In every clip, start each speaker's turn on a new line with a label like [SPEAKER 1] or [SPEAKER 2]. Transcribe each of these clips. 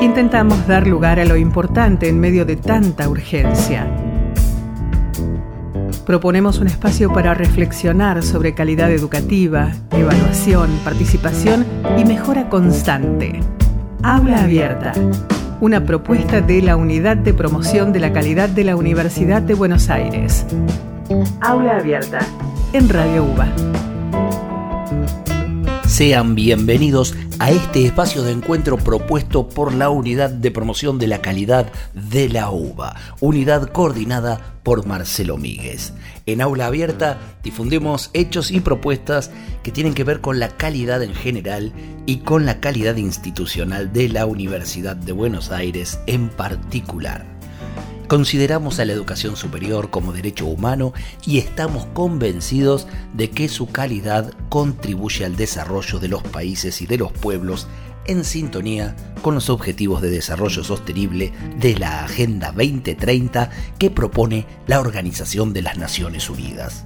[SPEAKER 1] intentamos dar lugar a lo importante en medio de tanta urgencia. Proponemos un espacio para reflexionar sobre calidad educativa, evaluación, participación y mejora constante. Habla abierta. Una propuesta de la Unidad de Promoción de la Calidad de la Universidad de Buenos Aires. Aula abierta. En Radio UBA.
[SPEAKER 2] Sean bienvenidos a este espacio de encuentro propuesto por la Unidad de Promoción de la Calidad de la UBA, unidad coordinada por Marcelo Míguez. En aula abierta difundimos hechos y propuestas que tienen que ver con la calidad en general y con la calidad institucional de la Universidad de Buenos Aires en particular. Consideramos a la educación superior como derecho humano y estamos convencidos de que su calidad contribuye al desarrollo de los países y de los pueblos en sintonía con los objetivos de desarrollo sostenible de la Agenda 2030 que propone la Organización de las Naciones Unidas.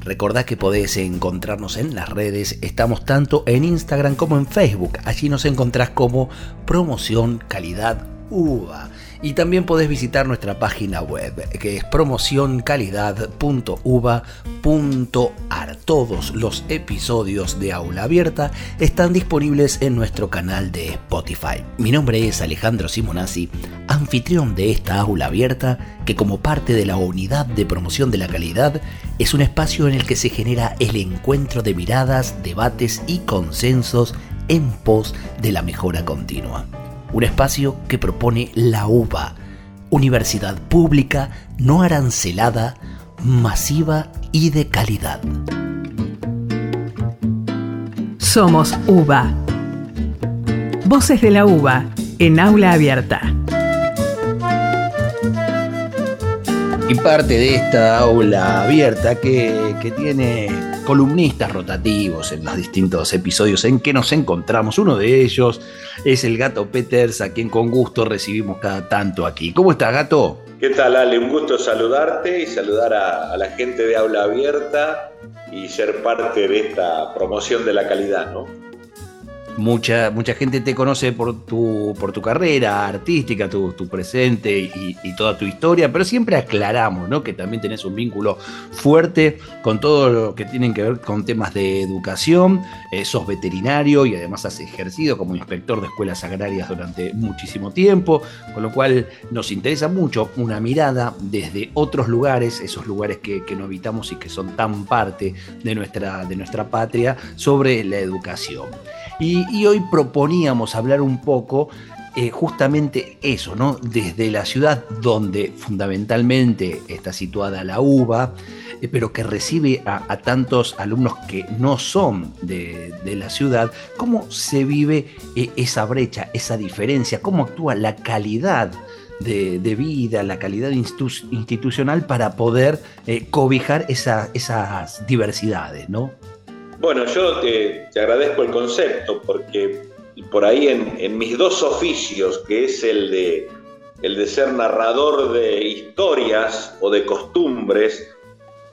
[SPEAKER 2] Recordá que podés encontrarnos en las redes, estamos tanto en Instagram como en Facebook, allí nos encontrás como Promoción Calidad UVA. Y también podés visitar nuestra página web, que es promocioncalidad.uva.ar. Todos los episodios de Aula Abierta están disponibles en nuestro canal de Spotify. Mi nombre es Alejandro Simonazzi, anfitrión de esta Aula Abierta, que como parte de la unidad de promoción de la calidad, es un espacio en el que se genera el encuentro de miradas, debates y consensos en pos de la mejora continua un espacio que propone la UBA, Universidad Pública no arancelada, masiva y de calidad.
[SPEAKER 1] Somos UBA. Voces de la UBA en aula abierta.
[SPEAKER 2] Y parte de esta aula abierta que, que tiene columnistas rotativos en los distintos episodios en que nos encontramos. Uno de ellos es el gato Peters, a quien con gusto recibimos cada tanto aquí. ¿Cómo está, gato?
[SPEAKER 3] ¿Qué tal, Ale? Un gusto saludarte y saludar a, a la gente de Aula Abierta y ser parte de esta promoción de la calidad, ¿no?
[SPEAKER 2] Mucha, mucha gente te conoce por tu, por tu carrera artística, tu, presente y, toda tu historia, pero siempre aclaramos ¿no? que también tenés un vínculo fuerte con todo lo que tienen que ver con temas de educación. Eh, sos veterinario y además has ejercido como inspector de escuelas agrarias durante muchísimo tiempo, con lo cual nos interesa mucho una mirada desde otros lugares, esos lugares que, no habitamos y que son tan parte de nuestra, de nuestra patria, sobre la educación. Y, hoy proponíamos hablar un poco eh, justamente eso, ¿no? Desde la ciudad donde fundamentalmente está situada la UBA, eh, pero que recibe a, tantos alumnos que no son de, la ciudad, ¿cómo se vive eh, esa brecha, esa diferencia? ¿Cómo actúa la calidad? De, vida, la calidad institucional para poder cobijar esas diversidades, ¿no?
[SPEAKER 3] Bueno, yo te, agradezco el concepto porque por ahí en, mis dos oficios, que es el de, el de ser narrador de historias o de costumbres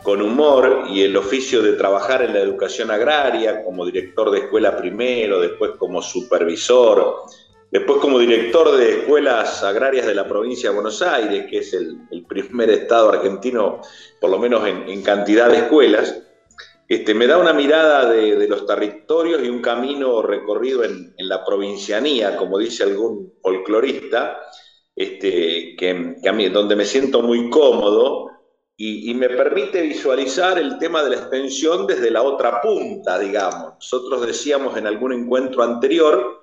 [SPEAKER 3] con humor y el oficio de trabajar en la educación agraria como director de escuela primero, después como supervisor, después como director de escuelas agrarias de la provincia de Buenos Aires, que es el, primer estado argentino, por lo menos en cantidad de escuelas, este, me da una mirada de, los territorios y un camino recorrido en, la provincianía, como dice algún folclorista, este, que, donde me siento muy cómodo y, me permite visualizar el tema de la extensión desde la otra punta, digamos. Nosotros decíamos en algún encuentro anterior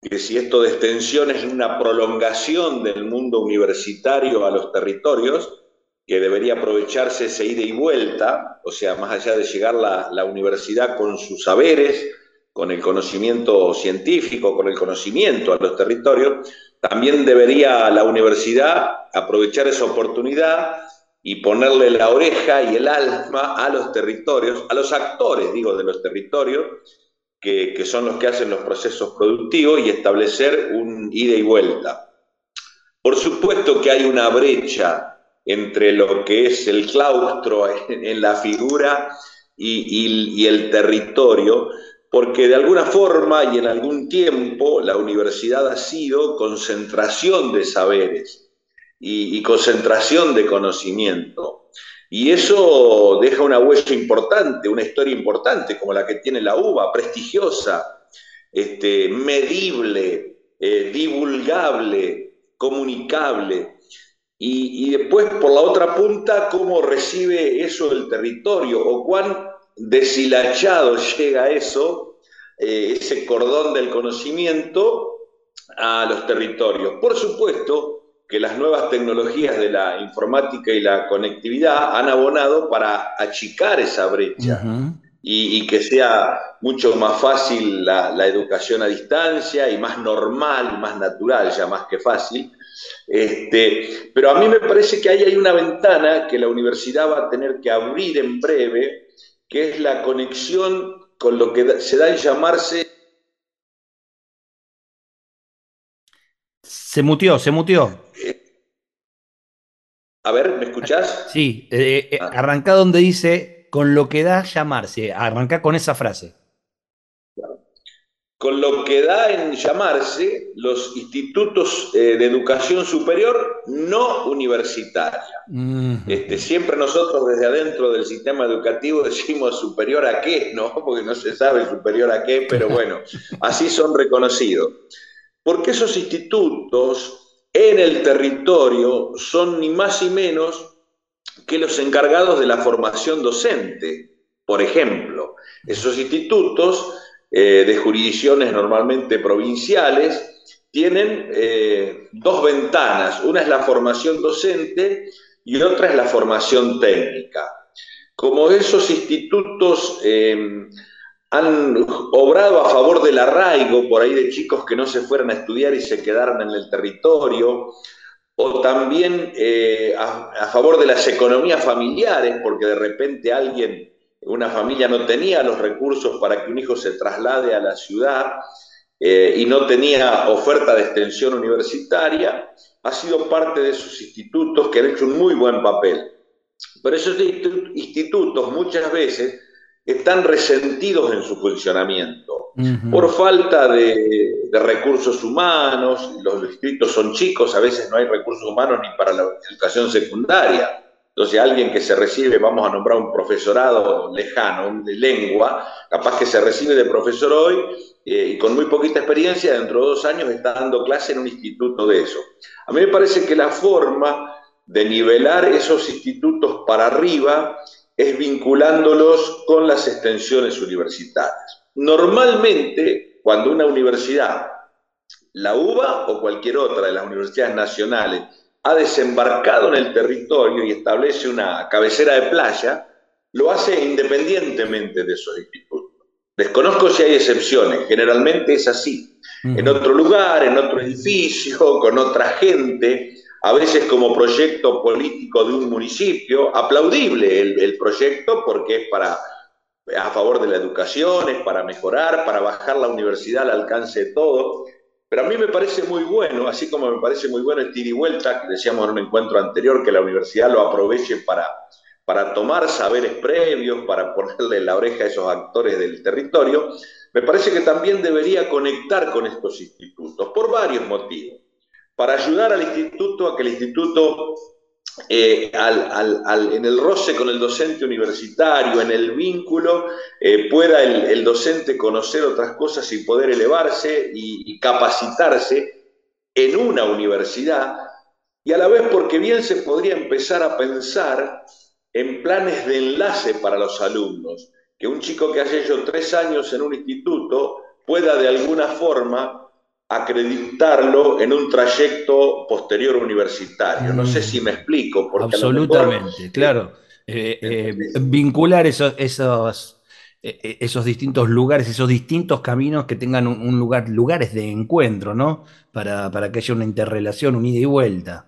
[SPEAKER 3] que si esto de extensión es una prolongación del mundo universitario a los territorios, que debería aprovecharse ese ida y vuelta, o sea, más allá de llegar la, la universidad con sus saberes, con el conocimiento científico, con el conocimiento a los territorios, también debería la universidad aprovechar esa oportunidad y ponerle la oreja y el alma a los territorios, a los actores, digo, de los territorios, que, que son los que hacen los procesos productivos y establecer un ida y vuelta. Por supuesto que hay una brecha entre lo que es el claustro en, la figura y, el territorio, porque de alguna forma y en algún tiempo la universidad ha sido concentración de saberes y, concentración de conocimiento. Y eso deja una huella importante, una historia importante como la que tiene la UBA, prestigiosa, este, medible, eh, divulgable, comunicable. Y, y, después, por la otra punta, cómo recibe eso el territorio o cuán deshilachado llega eso, eh, ese cordón del conocimiento a los territorios. Por supuesto que las nuevas tecnologías de la informática y la conectividad han abonado para achicar esa brecha. y, que sea mucho más fácil la, la, educación a distancia y más normal, más natural, ya más que fácil. Este, pero a mí me parece que ahí hay una ventana que la universidad va a tener que abrir en breve, que es la conexión con lo que se da en llamarse...
[SPEAKER 2] Se mutió, se mutió.
[SPEAKER 3] A ver, ¿me escuchás?
[SPEAKER 2] Sí, eh, eh, ah. arranca donde dice con lo que da llamarse, arranca con esa frase
[SPEAKER 3] con lo que da en llamarse los institutos eh, de educación superior no universitaria. este, siempre nosotros desde adentro del sistema educativo decimos superior a qué, ¿no? Porque no se sabe superior a qué, pero bueno, así son reconocidos. Porque esos institutos en el territorio son ni más ni menos que los encargados de la formación docente. Por ejemplo, esos institutos eh, de jurisdicciones normalmente provinciales, tienen eh, dos ventanas. Una es la formación docente y otra es la formación técnica. Como esos institutos em, han obrado a favor del arraigo, por ahí de chicos que no se fueran a estudiar y se quedaran en el territorio, o también eh, a, favor de las economías familiares, porque de repente alguien una familia no tenía los recursos para que un hijo se traslade a la ciudad eh, y no tenía oferta de extensión universitaria, ha sido parte de esos institutos que han hecho un muy buen papel. Pero esos institutos muchas veces están resentidos en su funcionamiento por falta de, de, recursos humanos, los distritos son chicos, a veces no hay recursos humanos ni para la educación secundaria. Entonces, alguien que se recibe, vamos a nombrar un profesorado lejano de lengua, capaz que se recibe de profesor hoy eh, y con muy poquita experiencia, dentro de dos años está dando clase en un instituto de eso. A mí me parece que la forma de nivelar esos institutos para arriba es vinculándolos con las extensiones universitarias. Normalmente, cuando una universidad, la UBA o cualquier otra de las universidades nacionales, ha desembarcado en el territorio y establece una cabecera de playa, lo hace independientemente de esos institutos. Desconozco si hay excepciones, generalmente es así. En otro lugar, en otro edificio, con otra gente, a veces como proyecto político de un municipio, aplaudible el, el proyecto porque es para a favor de la educación, es para mejorar, para bajar la universidad al alcance de todos, pero a mí me parece muy bueno, así como me parece muy bueno el tira y vuelta, que decíamos en un encuentro anterior, que la universidad lo aproveche para, para tomar saberes previos, para ponerle la oreja a esos actores del territorio, me parece que también debería conectar con estos institutos, por varios motivos. Para ayudar al instituto a que el instituto eh, en el roce con el docente universitario, en el vínculo, eh, pueda el, docente conocer otras cosas y poder elevarse y, capacitarse en una universidad, y a la vez porque bien se podría empezar a pensar en planes de enlace para los alumnos, que un chico que haya hecho tres años en un instituto pueda de alguna forma acreditarlo en un trayecto posterior universitario. No sé si me explico.
[SPEAKER 2] Porque Absolutamente, claro. Eh, eh, vincular esos, esos, eh, esos distintos lugares, esos distintos caminos que tengan un, lugar, lugares de encuentro, ¿no? Para, para que haya una interrelación, un ida y vuelta.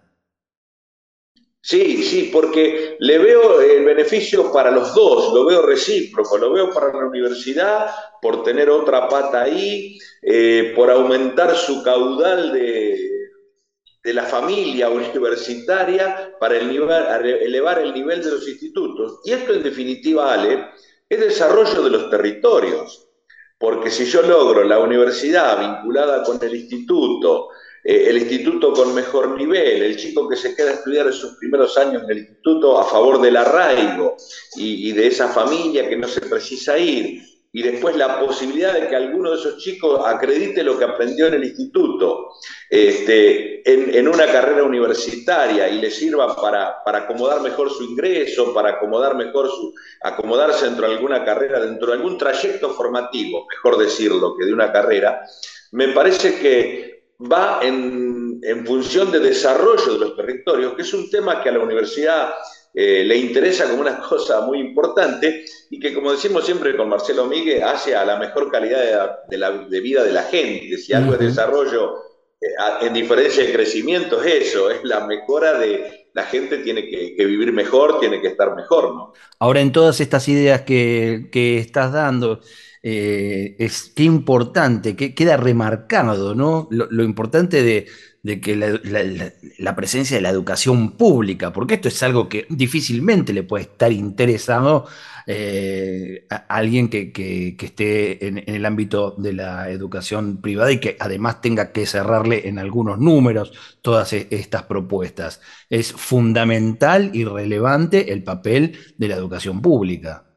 [SPEAKER 3] Sí, sí, porque le veo el beneficio para los dos, lo veo recíproco, lo veo para la universidad por tener otra pata ahí, eh, por aumentar su caudal de, de la familia universitaria para elevar el nivel de los institutos. Y esto en definitiva, Ale, es desarrollo de los territorios. porque si yo logro la universidad vinculada con el instituto, eh, el instituto con mejor nivel, el chico que se queda a estudiar en sus primeros años en el instituto a favor del arraigo y, y de esa familia que no se precisa ir, y después la posibilidad de que alguno de esos chicos acredite lo que aprendió en el instituto este, en, una carrera universitaria y le sirva para, acomodar mejor su ingreso, para acomodar mejor su, acomodarse dentro de alguna carrera, dentro de algún trayecto formativo, mejor decirlo, que de una carrera, me parece que va en, en función de desarrollo de los territorios, que es un tema que a la universidad eh, le interesa como una cosa muy importante y que, como decimos siempre con Marcelo Miguel, hace a la mejor calidad de, la, vida de la gente. Si algo es desarrollo eh, en diferencia de crecimiento, es eso, es la mejora de la gente tiene que, vivir mejor, tiene que estar mejor. ¿no?
[SPEAKER 2] Ahora, en todas estas ideas que, estás dando, eh, es qué importante, que queda remarcado, ¿no? lo importante de que la, presencia de la educación pública, porque esto es algo que difícilmente le puede estar interesado eh, a alguien que, esté en, el ámbito de la educación privada y que además tenga que cerrarle en algunos números todas e, estas propuestas. Es fundamental y relevante el papel de la educación pública.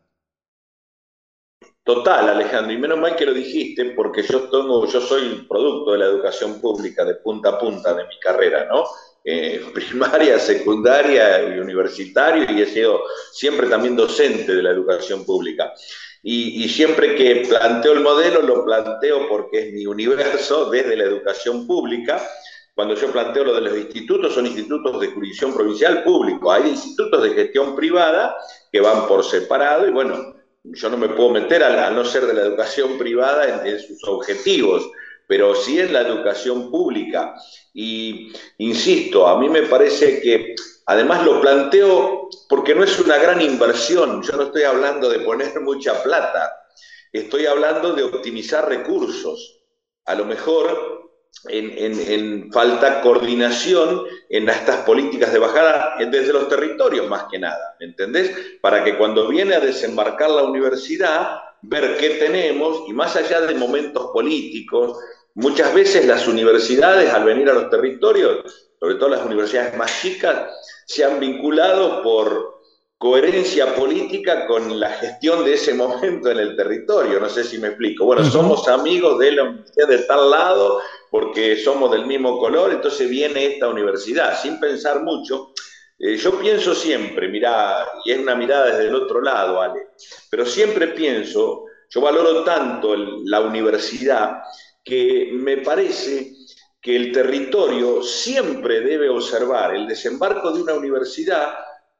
[SPEAKER 3] Total, Alejandro, y menos mal que lo dijiste, porque yo tengo, yo soy producto de la educación pública de punta a punta de mi carrera, ¿no? Eh, primaria, secundaria y universitario, y he sido siempre también docente de la educación pública. Y, y, siempre que planteo el modelo, lo planteo porque es mi universo desde la educación pública. Cuando yo planteo lo de los institutos, son institutos de jurisdicción provincial público. Hay institutos de gestión privada que van por separado y bueno, yo no me puedo meter a, no ser de la educación privada en, sus objetivos, pero sí en la educación pública. Y insisto, a mí me parece que además lo planteo porque no es una gran inversión, yo no estoy hablando de poner mucha plata, estoy hablando de optimizar recursos. A lo mejor en, falta coordinación en estas políticas de bajada desde los territorios más que nada, ¿me entendés? Para que cuando viene a desembarcar la universidad, ver qué tenemos y más allá de momentos políticos, muchas veces las universidades al venir a los territorios, sobre todo las universidades más chicas, se han vinculado por coherencia política con la gestión de ese momento en el territorio. No sé si me explico. Bueno, somos amigos de la universidad de tal lado porque somos del mismo color, entonces viene esta universidad, sin pensar mucho. Eh, yo pienso siempre, mira, y es una mirada desde el otro lado, Ale, pero siempre pienso, yo valoro tanto la universidad que me parece que el territorio siempre debe observar el desembarco de una universidad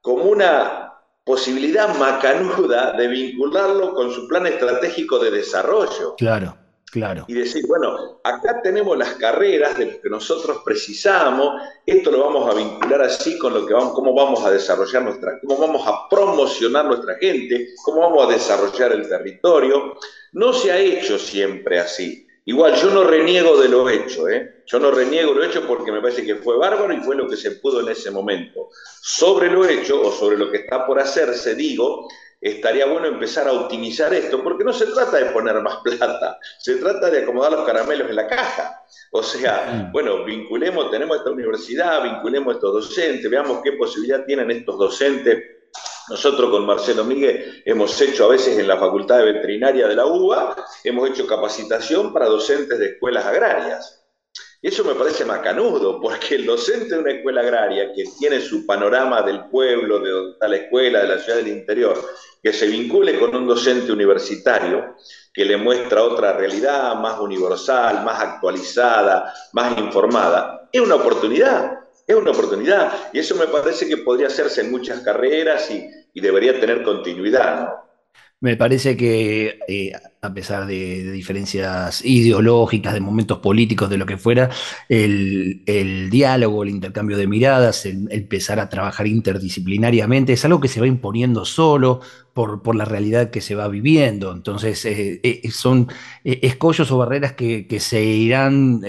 [SPEAKER 3] como una posibilidad macanuda de vincularlo con su plan estratégico de desarrollo.
[SPEAKER 2] Claro. Claro.
[SPEAKER 3] Y decir, bueno, acá tenemos las carreras de las que nosotros precisamos, esto lo vamos a vincular así con lo que vamos, cómo vamos a desarrollar nuestra, cómo vamos a promocionar nuestra gente, cómo vamos a desarrollar el territorio. No se ha hecho siempre así. Igual, yo no reniego de lo hecho, ¿eh? Yo no reniego lo hecho porque me parece que fue bárbaro y fue lo que se pudo en ese momento. Sobre lo hecho o sobre lo que está por hacerse, digo, estaría bueno empezar a optimizar esto, porque no se trata de poner más plata, se trata de acomodar los caramelos en la caja. O sea, mm. bueno, vinculemos, tenemos esta universidad, vinculemos a estos docentes, veamos qué posibilidad tienen estos docentes. Nosotros con Marcelo Miguel hemos hecho a veces en la Facultad de Veterinaria de la UBA, hemos hecho capacitación para docentes de escuelas agrarias. Y eso me parece macanudo, porque el docente de una escuela agraria que tiene su panorama del pueblo, de donde está la escuela, de la ciudad del interior, que se vincule con un docente universitario que le muestra otra realidad más universal, más actualizada, más informada, es una oportunidad, es una oportunidad. Y eso me parece que podría hacerse en muchas carreras y, debería tener continuidad. ¿no?
[SPEAKER 2] Me parece que eh, a pesar de, diferencias ideológicas, de momentos políticos, de lo que fuera, el, diálogo, el intercambio de miradas, el, empezar a trabajar interdisciplinariamente, es algo que se va imponiendo solo por, la realidad que se va viviendo. Entonces, eh, eh, son escollos o barreras que, se irán...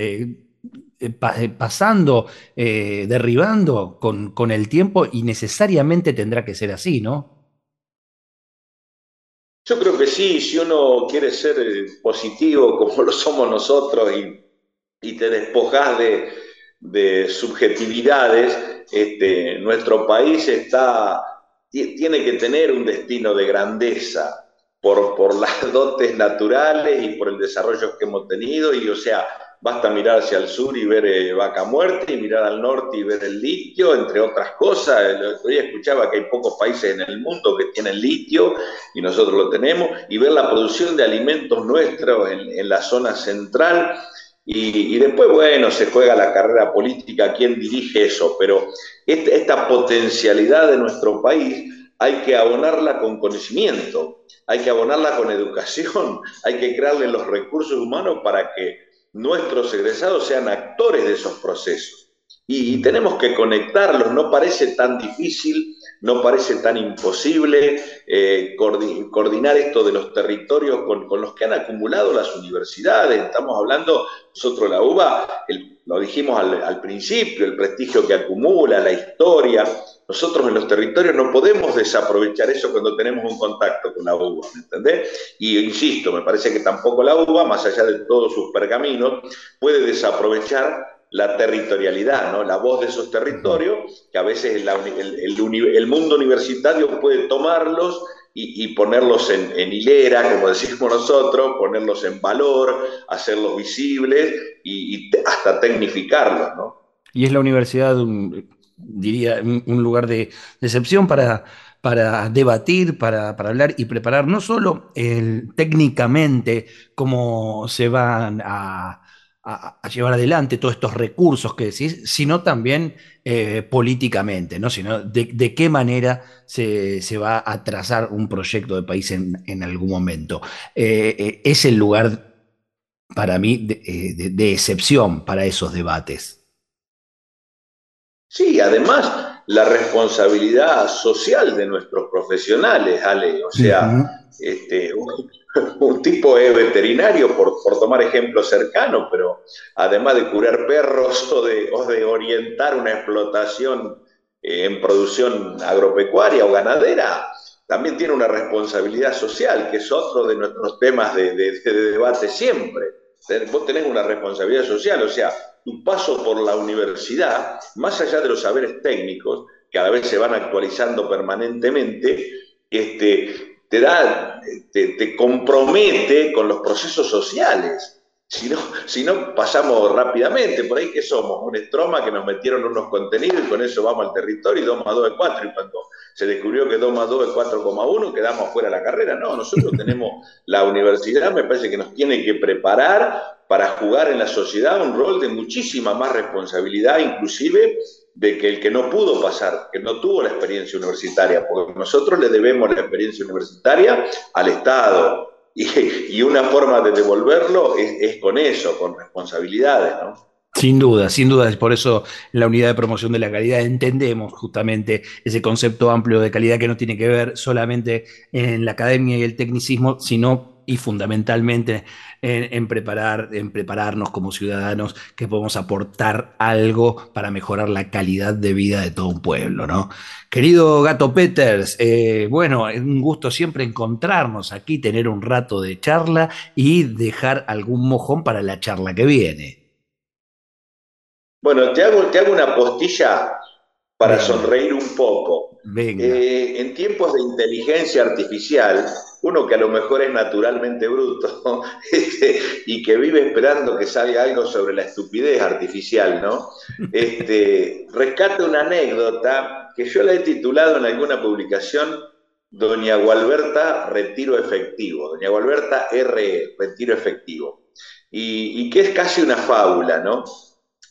[SPEAKER 2] pasando, derribando con, con el tiempo y necesariamente tendrá que ser así, ¿no?
[SPEAKER 3] Yo creo que sí, si uno quiere ser eh, positivo como lo somos nosotros y, te despojas de, subjetividades, este, nuestro país está, tiene que tener un destino de grandeza por, por las dotes naturales y por el desarrollo que hemos tenido y o sea, Basta mirar hacia el sur y ver eh, vaca muerte, y mirar al norte y ver el litio, entre otras cosas. El otro día escuchaba que hay pocos países en el mundo que tienen litio y nosotros lo tenemos, y ver la producción de alimentos nuestros en, la zona central. Y, después, bueno, se juega la carrera política, quién dirige eso, pero este, esta potencialidad de nuestro país hay que abonarla con conocimiento, hay que abonarla con educación, hay que crearle los recursos humanos para que nuestros egresados sean actores de esos procesos. Y, tenemos que conectarlos, no parece tan difícil, no parece tan imposible eh, coordinar esto de los territorios con, los que han acumulado las universidades. Estamos hablando, nosotros la UBA, lo dijimos al principio, el prestigio que acumula, la historia, nosotros en los territorios no podemos desaprovechar eso cuando tenemos un contacto con la uva, ¿me entendés? Y insisto, me parece que tampoco la uva, más allá de todos sus pergaminos, puede desaprovechar la territorialidad, ¿no? la voz de esos territorios, que a veces el, mundo universitario puede tomarlos y, ponerlos en, hilera, como decimos nosotros, ponerlos en valor, hacerlos visibles y, hasta tecnificarlos. ¿no?
[SPEAKER 2] Y es la universidad diría, un lugar de excepción para, para debatir, para, hablar y preparar no solo técnicamente cómo se van a, llevar adelante todos estos recursos que decís, sino también eh, políticamente, ¿no? Sino de, qué manera se, va a trazar un proyecto de país en, algún momento. Eh, eh, es el lugar para mí de excepción para esos debates.
[SPEAKER 3] Sí, además la responsabilidad social de nuestros profesionales, Ale. O sea, este, un, tipo es veterinario, por, tomar ejemplo cercano, pero además de curar perros o de, de orientar una explotación eh, en producción agropecuaria o ganadera, también tiene una responsabilidad social, que es otro de nuestros temas de, de debate siempre. Vos tenés una responsabilidad social, o sea, tu paso por la universidad, más allá de los saberes técnicos, que a vez se van actualizando permanentemente, este, te, da, te, compromete con los procesos sociales. Si no, si no, pasamos rápidamente. Por ahí que somos, un estroma que nos metieron unos contenidos y con eso vamos al territorio y 2 más 2 es 4. Y cuando se descubrió que 2 más 2 es 4,1, quedamos fuera de la carrera. No, nosotros tenemos la universidad, me parece que nos tiene que preparar para jugar en la sociedad un rol de muchísima más responsabilidad, inclusive de que el que no pudo pasar, que no tuvo la experiencia universitaria, porque nosotros le debemos la experiencia universitaria al Estado. Y, una forma de devolverlo es, con eso, con responsabilidades, ¿no?
[SPEAKER 2] Sin duda, sin duda, es por eso en la unidad de promoción de la calidad entendemos justamente ese concepto amplio de calidad que no tiene que ver solamente en la academia y el tecnicismo, sino y fundamentalmente en, preparar, en prepararnos como ciudadanos que podemos aportar algo para mejorar la calidad de vida de todo un pueblo, ¿no? Querido Gato Peters, eh, bueno, es un gusto siempre encontrarnos aquí, tener un rato de charla y dejar algún mojón para la charla que viene.
[SPEAKER 3] Bueno, te hago, te hago una postilla para sonreír un poco. Eh, en tiempos de inteligencia artificial, uno que a lo mejor es naturalmente bruto este, y que vive esperando que salga algo sobre la estupidez artificial, ¿no? Este, rescata una anécdota que yo la he titulado en alguna publicación Doña Gualberta Retiro Efectivo, Doña Gualberta RE, Retiro Efectivo, y, y que es casi una fábula, ¿no?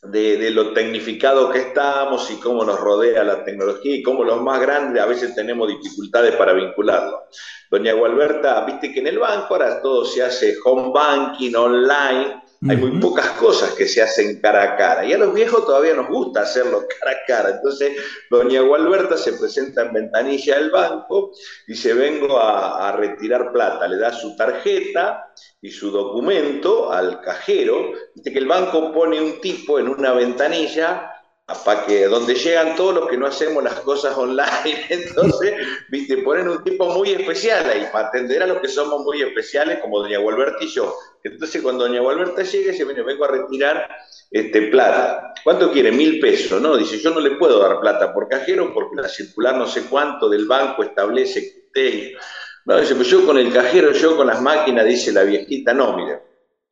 [SPEAKER 3] De, lo tecnificado que estamos y cómo nos rodea la tecnología y cómo los más grandes a veces tenemos dificultades para vincularlo. Doña Gualberta, viste que en el banco ahora todo se hace home banking, online, hay muy pocas cosas que se hacen cara a cara. Y a los viejos todavía nos gusta hacerlo cara a cara. Entonces, doña Gualberta se presenta en ventanilla del banco, dice, vengo a, a retirar plata. Le da su tarjeta y su documento al cajero. Dice que el banco pone un tipo en una ventanilla para que donde llegan todos los que no hacemos las cosas online, entonces, viste, ponen un tipo muy especial ahí, para atender a los que somos muy especiales, como doña Gualberta y yo. Entonces, cuando doña Gualberta llega, dice, bueno, vengo a retirar este, plata. ¿Cuánto quiere? Mil pesos, ¿no? Dice, yo no le puedo dar plata por cajero porque la circular no sé cuánto del banco establece que usted... No, dice, pues yo con el cajero, yo con las máquinas, dice la viejita, no, mire,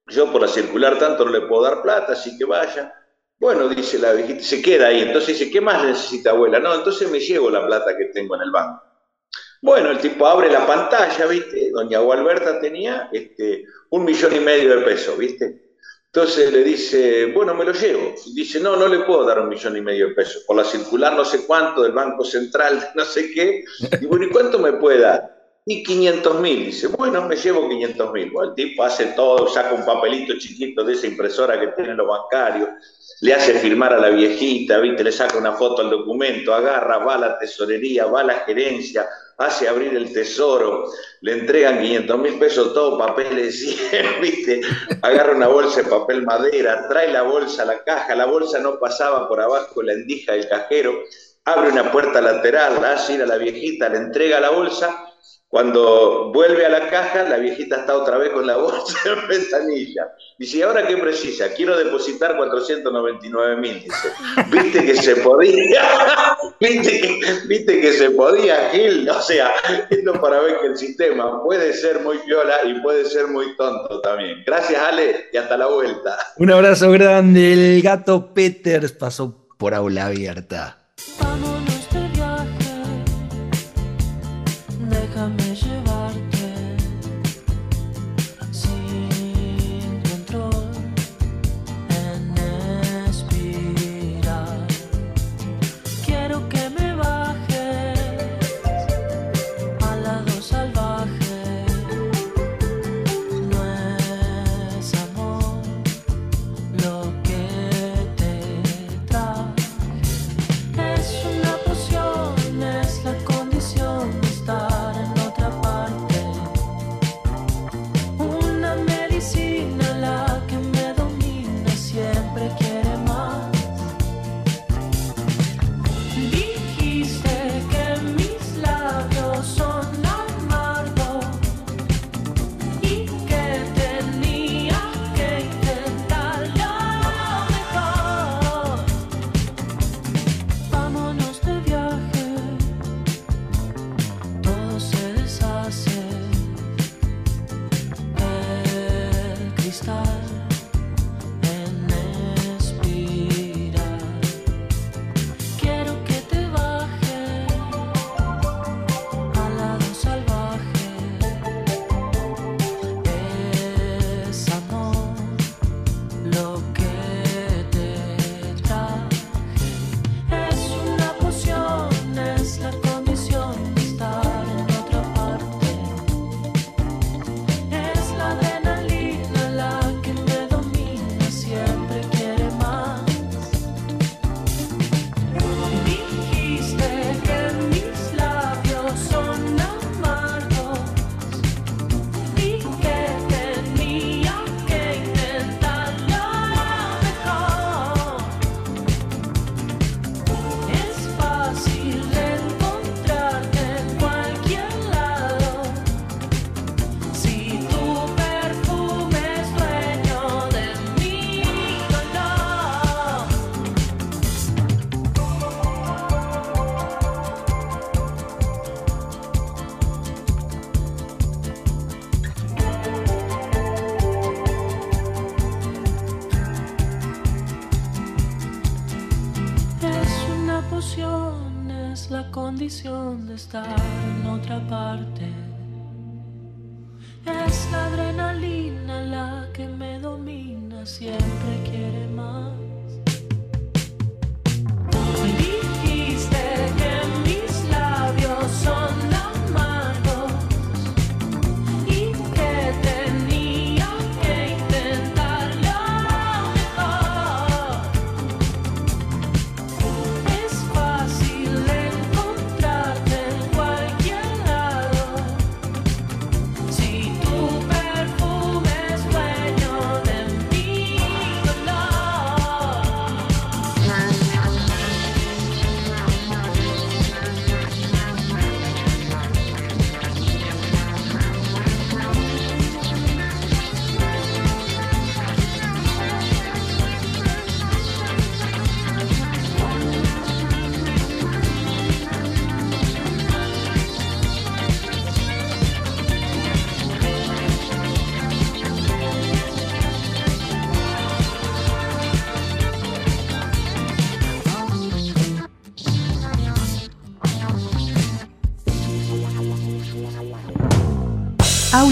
[SPEAKER 3] yo por la circular tanto no le puedo dar plata, así que vaya bueno, dice la viejita, se queda ahí. Entonces dice, ¿qué más necesita abuela? No, entonces me llevo la plata que tengo en el banco. Bueno, el tipo abre la pantalla, ¿viste? Doña Gualberta tenía este, un millón y medio de pesos, ¿viste? Entonces le dice, bueno, me lo llevo. Y dice, no, no le puedo dar un millón y medio de pesos. Por la circular no sé cuánto del Banco Central, no sé qué. Y bueno, ¿y cuánto me puede dar? Y 500 mil. Dice, bueno, me llevo 500 mil. El tipo hace todo, saca un papelito chiquito de esa impresora que tienen los bancarios le hace firmar a la viejita, ¿viste? le saca una foto al documento, agarra, va a la tesorería, va a la gerencia, hace abrir el tesoro, le entregan 500 mil pesos, todo papeles, ¿viste? agarra una bolsa de papel madera, trae la bolsa a la caja, la bolsa no pasaba por abajo la endija del cajero, abre una puerta lateral, la hace ir a la viejita, le entrega la bolsa cuando vuelve a la caja, la viejita está otra vez con la bolsa en ventanilla. Dice, ¿y ahora qué precisa? Quiero depositar 499 mil. Dice, ¿viste que se podía? ¿Viste que, ¿Viste que se podía, Gil? O sea, esto para ver que el sistema puede ser muy viola y puede ser muy tonto también. Gracias, Ale, y hasta la vuelta.
[SPEAKER 4] Un abrazo grande. El gato Peters pasó por aula abierta.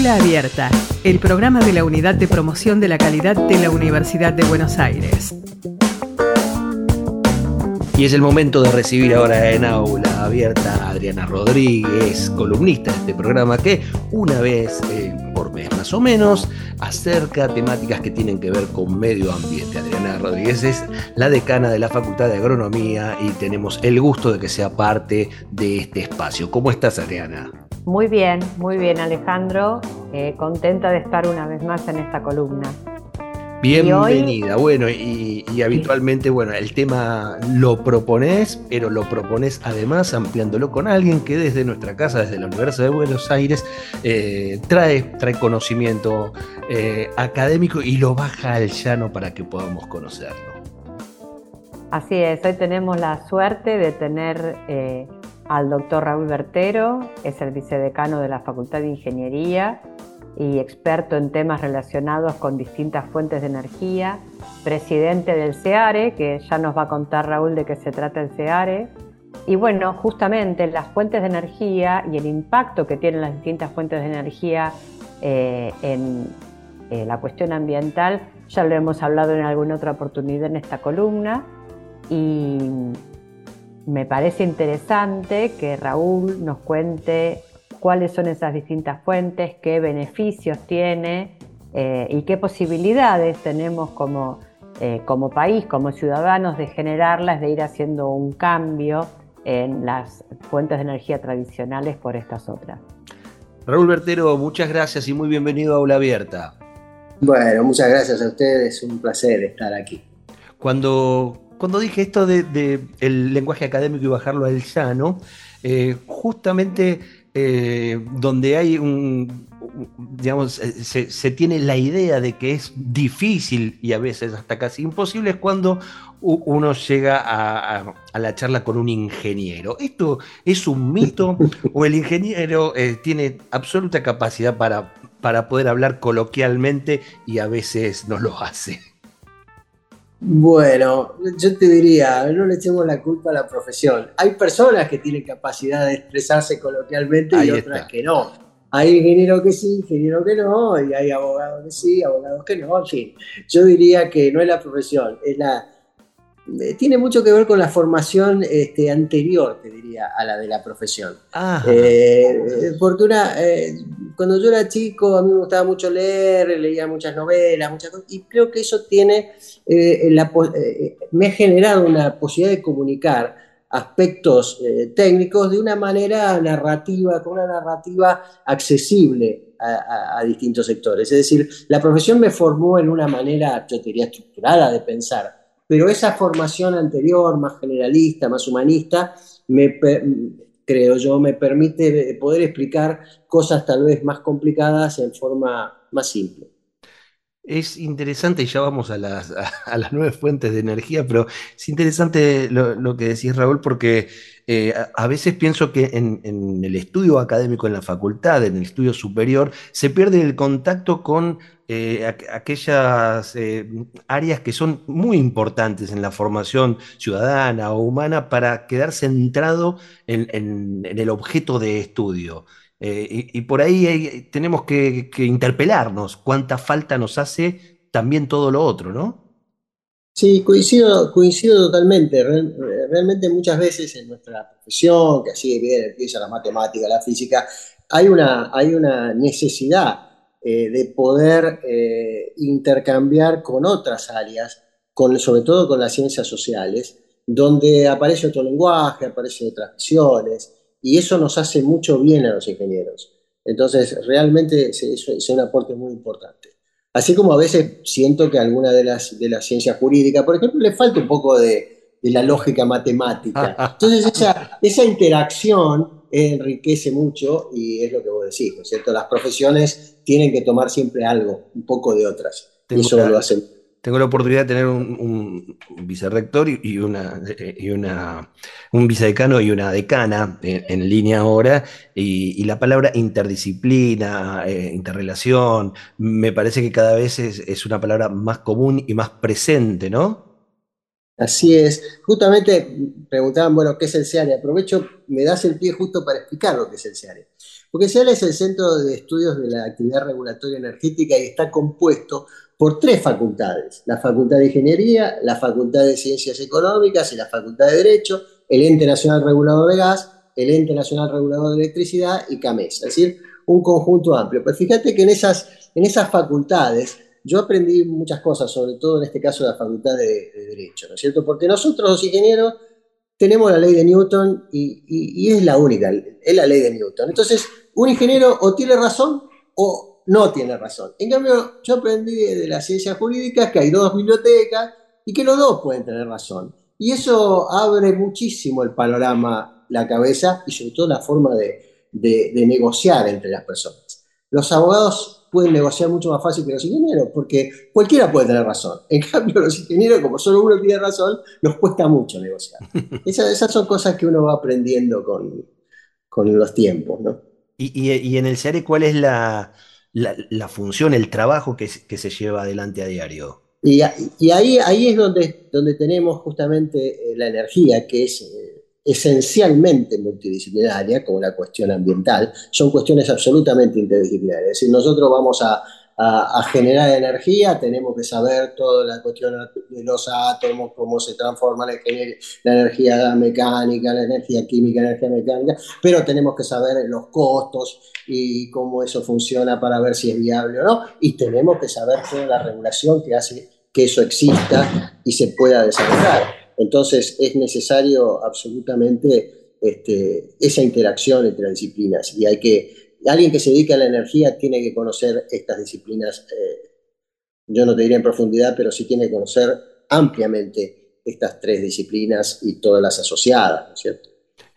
[SPEAKER 1] Aula Abierta, el programa de la Unidad de Promoción de la Calidad de la Universidad de Buenos Aires.
[SPEAKER 2] Y es el momento de recibir ahora en aula abierta a Adriana Rodríguez, columnista de este programa que una vez eh, por mes más o menos acerca temáticas que tienen que ver con medio ambiente. Adriana Rodríguez es la decana de la Facultad de Agronomía y tenemos el gusto de que sea parte de este espacio. ¿Cómo estás, Adriana?
[SPEAKER 5] Muy bien, muy bien, Alejandro. Eh, contenta de estar una vez más en esta columna.
[SPEAKER 2] Bienvenida. Bueno, y, habitualmente, bueno, el tema lo propones, pero lo propones además ampliándolo con alguien que desde nuestra casa, desde la Universidad de Buenos Aires, eh, trae, trae conocimiento eh, académico y lo baja al llano para que podamos conocerlo.
[SPEAKER 5] Así es, hoy tenemos la suerte de tener al doctor Raúl Bertero, es el vicedecano de la Facultad de Ingeniería y experto en temas relacionados con distintas fuentes de energía, presidente del CEARE, que ya nos va a contar Raúl de qué se trata el CEARE. Y bueno, justamente las fuentes de energía y el impacto que tienen las distintas fuentes de energía eh, en eh, la cuestión ambiental, ya lo hemos hablado en alguna otra oportunidad en esta columna. Y me parece interesante que Raúl nos cuente cuáles son esas distintas fuentes, qué beneficios tiene eh, y qué posibilidades tenemos como, eh, como país, como ciudadanos, de generarlas, de ir haciendo un cambio en las fuentes de energía tradicionales por estas otras.
[SPEAKER 2] Raúl Bertero, muchas gracias y muy bienvenido a Aula Abierta.
[SPEAKER 6] Bueno, muchas gracias a ustedes, un placer estar aquí.
[SPEAKER 2] Cuando, cuando dije esto del de, el lenguaje académico y bajarlo al llano, eh, justamente eh, donde hay un, digamos, eh, se, tiene la idea de que es difícil y a veces hasta casi imposible, es cuando uno llega a, la charla con un ingeniero. ¿Esto es un mito o el ingeniero eh, tiene absoluta capacidad para, para poder hablar coloquialmente y a veces no lo hace?
[SPEAKER 6] Bueno, yo te diría, no le echemos la culpa a la profesión. Hay personas que tienen capacidad de expresarse coloquialmente y otras que no. Hay ingenieros que sí, ingenieros que no, y hay abogados que sí, abogados que no, en fin. Yo diría que no es la profesión, es la, eh, tiene mucho que ver con la formación este, anterior, te diría, a la de la profesión. Eh, porque eh, cuando yo era chico a mí me gustaba mucho leer, leía muchas novelas, muchas cosas, y creo que eso tiene, me ha generado una posibilidad de comunicar aspectos técnicos de una manera narrativa, con una narrativa accesible a, a, distintos sectores. Es decir, la profesión me formó en una manera, yo diría, estructurada de pensar pero esa formación anterior, más generalista, más humanista, me, creo yo, me permite poder explicar cosas tal vez más complicadas en forma más simple.
[SPEAKER 2] Es interesante, y ya vamos a las, a, las nueve fuentes de energía, pero es interesante lo, que decís, Raúl, porque eh, a, veces pienso que en, el estudio académico, en la facultad, en el estudio superior, se pierde el contacto con eh, aquellas eh, áreas que son muy importantes en la formación ciudadana o humana para quedar centrado en, el objeto de estudio. Eh, y, por ahí tenemos que, interpelarnos cuánta falta nos hace también todo lo otro, ¿no?
[SPEAKER 6] Sí, coincido, coincido totalmente. realmente muchas veces en nuestra profesión, que así bien empieza la matemática, la física, hay una, hay una necesidad eh, de poder eh, intercambiar con otras áreas, con, sobre todo con las ciencias sociales, donde aparece otro lenguaje, aparecen otras visiones, y eso nos hace mucho bien a los ingenieros. Entonces, realmente es, es un aporte muy importante. Así como a veces siento que alguna de las, de las ciencias jurídicas, por ejemplo, le falta un poco de, de la lógica matemática. Entonces, esa, esa interacción enriquece mucho y es lo que vos decís, ¿no es cierto? Las profesiones tienen que tomar siempre algo, un poco de otras.
[SPEAKER 2] Tengo eso lo hacen. Tengo la oportunidad de tener un, vicerrector y, una, y una, un vicedecano y una decana en, línea ahora, y, la palabra interdisciplina, eh, interrelación, me parece que cada vez es, es una palabra más común y más presente, ¿no?
[SPEAKER 6] Así es. Justamente preguntaban, bueno, ¿qué es el CEARE? Aprovecho, me das el pie justo para explicar lo que es el CEARE. Porque CEAL es el Centro de Estudios de la Actividad Regulatoria Energética y está compuesto por tres facultades, la Facultad de Ingeniería, la Facultad de Ciencias Económicas y la Facultad de Derecho, el Ente Nacional Regulador de Gas, el Ente Nacional Regulador de Electricidad y CAMES, es decir, un conjunto amplio. Pues fíjate que en esas, en esas facultades yo aprendí muchas cosas, sobre todo en este caso de la Facultad de, Derecho, ¿no es cierto? Porque nosotros los ingenieros tenemos la ley de Newton y es la única, es la ley de Newton. Entonces, un ingeniero o tiene razón o no tiene razón. En cambio, yo aprendí de las ciencias jurídicas que hay dos bibliotecas y que los dos pueden tener razón. Y eso abre muchísimo el panorama, la cabeza y sobre todo la forma de, negociar entre las personas. Los abogados pueden negociar mucho más fácil que los ingenieros, porque cualquiera puede tener razón. En cambio, los ingenieros, como solo uno tiene razón, nos cuesta mucho negociar. Esas, son cosas que uno va aprendiendo con, los tiempos, ¿no?
[SPEAKER 2] Y, y en el CERE, ¿cuál es la, función, el trabajo que, se lleva adelante a diario.
[SPEAKER 6] Y, ahí, ahí es donde, donde tenemos justamente eh, la energía, que es eh, esencialmente multidisciplinaria, como la cuestión ambiental, son cuestiones absolutamente interdisciplinarias. Es decir, nosotros vamos a, a, generar energía, tenemos que saber toda la cuestión de los átomos, cómo se transforma la, la energía mecánica, la energía química, la energía mecánica, pero tenemos que saber los costos y cómo eso funciona para ver si es viable o no, y tenemos que saber toda la regulación que hace que eso exista y se pueda desarrollar. Entonces es necesario absolutamente este, esa interacción entre las disciplinas y hay que alguien que se dedica a la energía tiene que conocer estas disciplinas, eh, yo no te diría en profundidad, pero sí tiene que conocer ampliamente estas tres disciplinas y todas las asociadas, ¿no es cierto?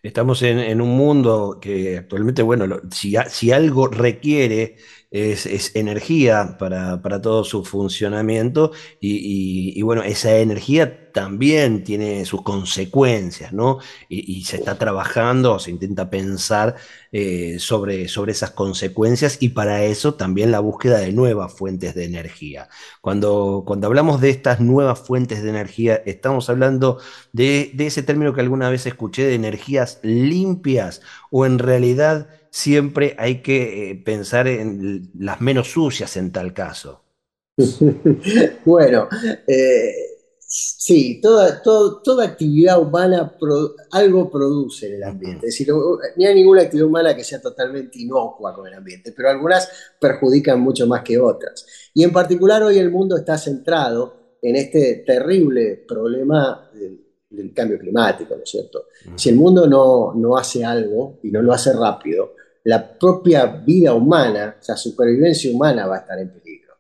[SPEAKER 2] Estamos en, un mundo que actualmente, bueno, si algo requiere es, energía para, todo su funcionamiento y, bueno, esa energía también tiene sus consecuencias, ¿no? Y, se está trabajando, se intenta pensar eh, sobre, sobre esas consecuencias y para eso también la búsqueda de nuevas fuentes de energía. Cuando, cuando hablamos de estas nuevas fuentes de energía, estamos hablando de, de ese término que alguna vez escuché de energías limpias o en realidad siempre hay que eh, pensar en las menos sucias en tal caso.
[SPEAKER 6] bueno, eh, sí, toda, toda actividad humana algo produce en el ambiente. Es decir, no hay ninguna actividad humana que sea totalmente inocua con el ambiente, pero algunas perjudican mucho más que otras. Y en particular hoy el mundo está centrado en este terrible problema del, cambio climático, ¿no es cierto? Si el mundo no, no hace algo y no lo hace rápido, la propia vida humana, o sea, supervivencia humana va a estar en peligro.